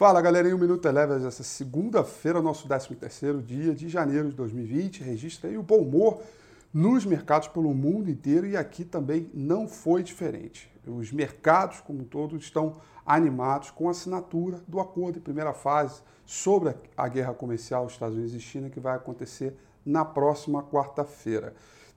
Fala galerinha, o Minuto Elevas, essa segunda-feira, nosso 13º dia de janeiro de 2020, registra aí o bom humor nos mercados pelo mundo inteiro e aqui também não foi diferente. Os mercados como um todo estão animados com a assinatura do acordo em primeira fase sobre a guerra comercial Estados Unidos e China que vai acontecer na próxima quarta-feira.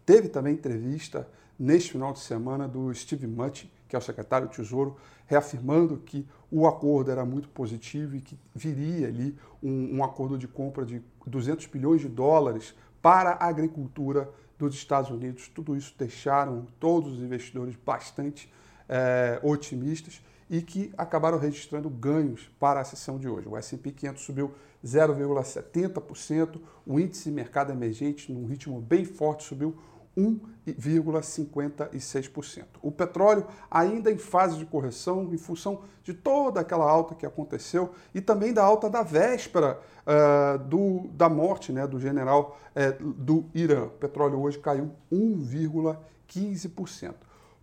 Teve também entrevista neste final de semana do Steve Mnuchin, que é o secretário do Tesouro, reafirmando que o acordo era muito positivo e que viria ali um, um acordo de compra de 200 bilhões de dólares para a agricultura dos Estados Unidos. Tudo isso deixaram todos os investidores bastante é, otimistas e que acabaram registrando ganhos para a sessão de hoje. O S&P 500 subiu 0,70%, o índice mercado emergente, num ritmo bem forte, subiu 1,56%. O petróleo ainda em fase de correção em função de toda aquela alta que aconteceu e também da alta da véspera uh, do, da morte né, do general uh, do Irã. O petróleo hoje caiu 1,15%.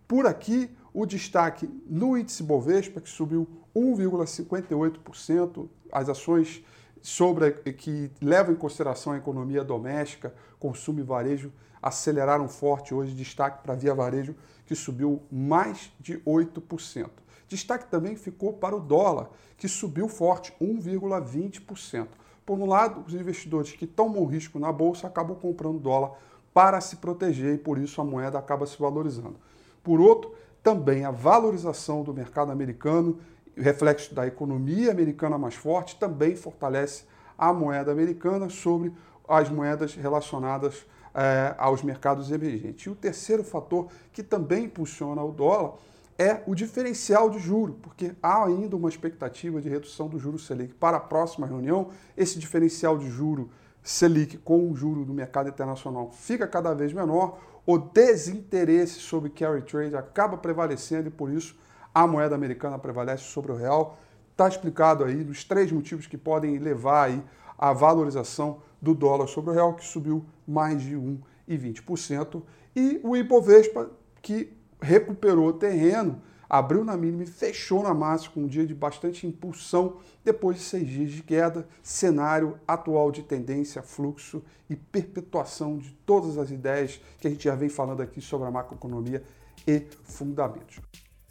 Por aqui, o destaque no índice Bovespa, que subiu 1,58%, as ações sobre que levam em consideração a economia doméstica, consumo e varejo aceleraram forte hoje, destaque para a Via Varejo, que subiu mais de 8%. Destaque também ficou para o dólar, que subiu forte, 1,20%. Por um lado, os investidores que tomam risco na bolsa acabam comprando dólar para se proteger e por isso a moeda acaba se valorizando. Por outro, também a valorização do mercado americano reflexo da economia americana mais forte, também fortalece a moeda americana sobre as moedas relacionadas é, aos mercados emergentes. E o terceiro fator que também impulsiona o dólar é o diferencial de juro, porque há ainda uma expectativa de redução do juro Selic para a próxima reunião. Esse diferencial de juro Selic com o juro do mercado internacional fica cada vez menor. O desinteresse sobre carry trade acaba prevalecendo e por isso a moeda americana prevalece sobre o real. Está explicado aí nos três motivos que podem levar aí a valorização do dólar sobre o real, que subiu mais de 1,20%, e o Ibovespa, que recuperou terreno, abriu na mínima e fechou na máxima com um dia de bastante impulsão depois de seis dias de queda, cenário atual de tendência, fluxo e perpetuação de todas as ideias que a gente já vem falando aqui sobre a macroeconomia e fundamentos.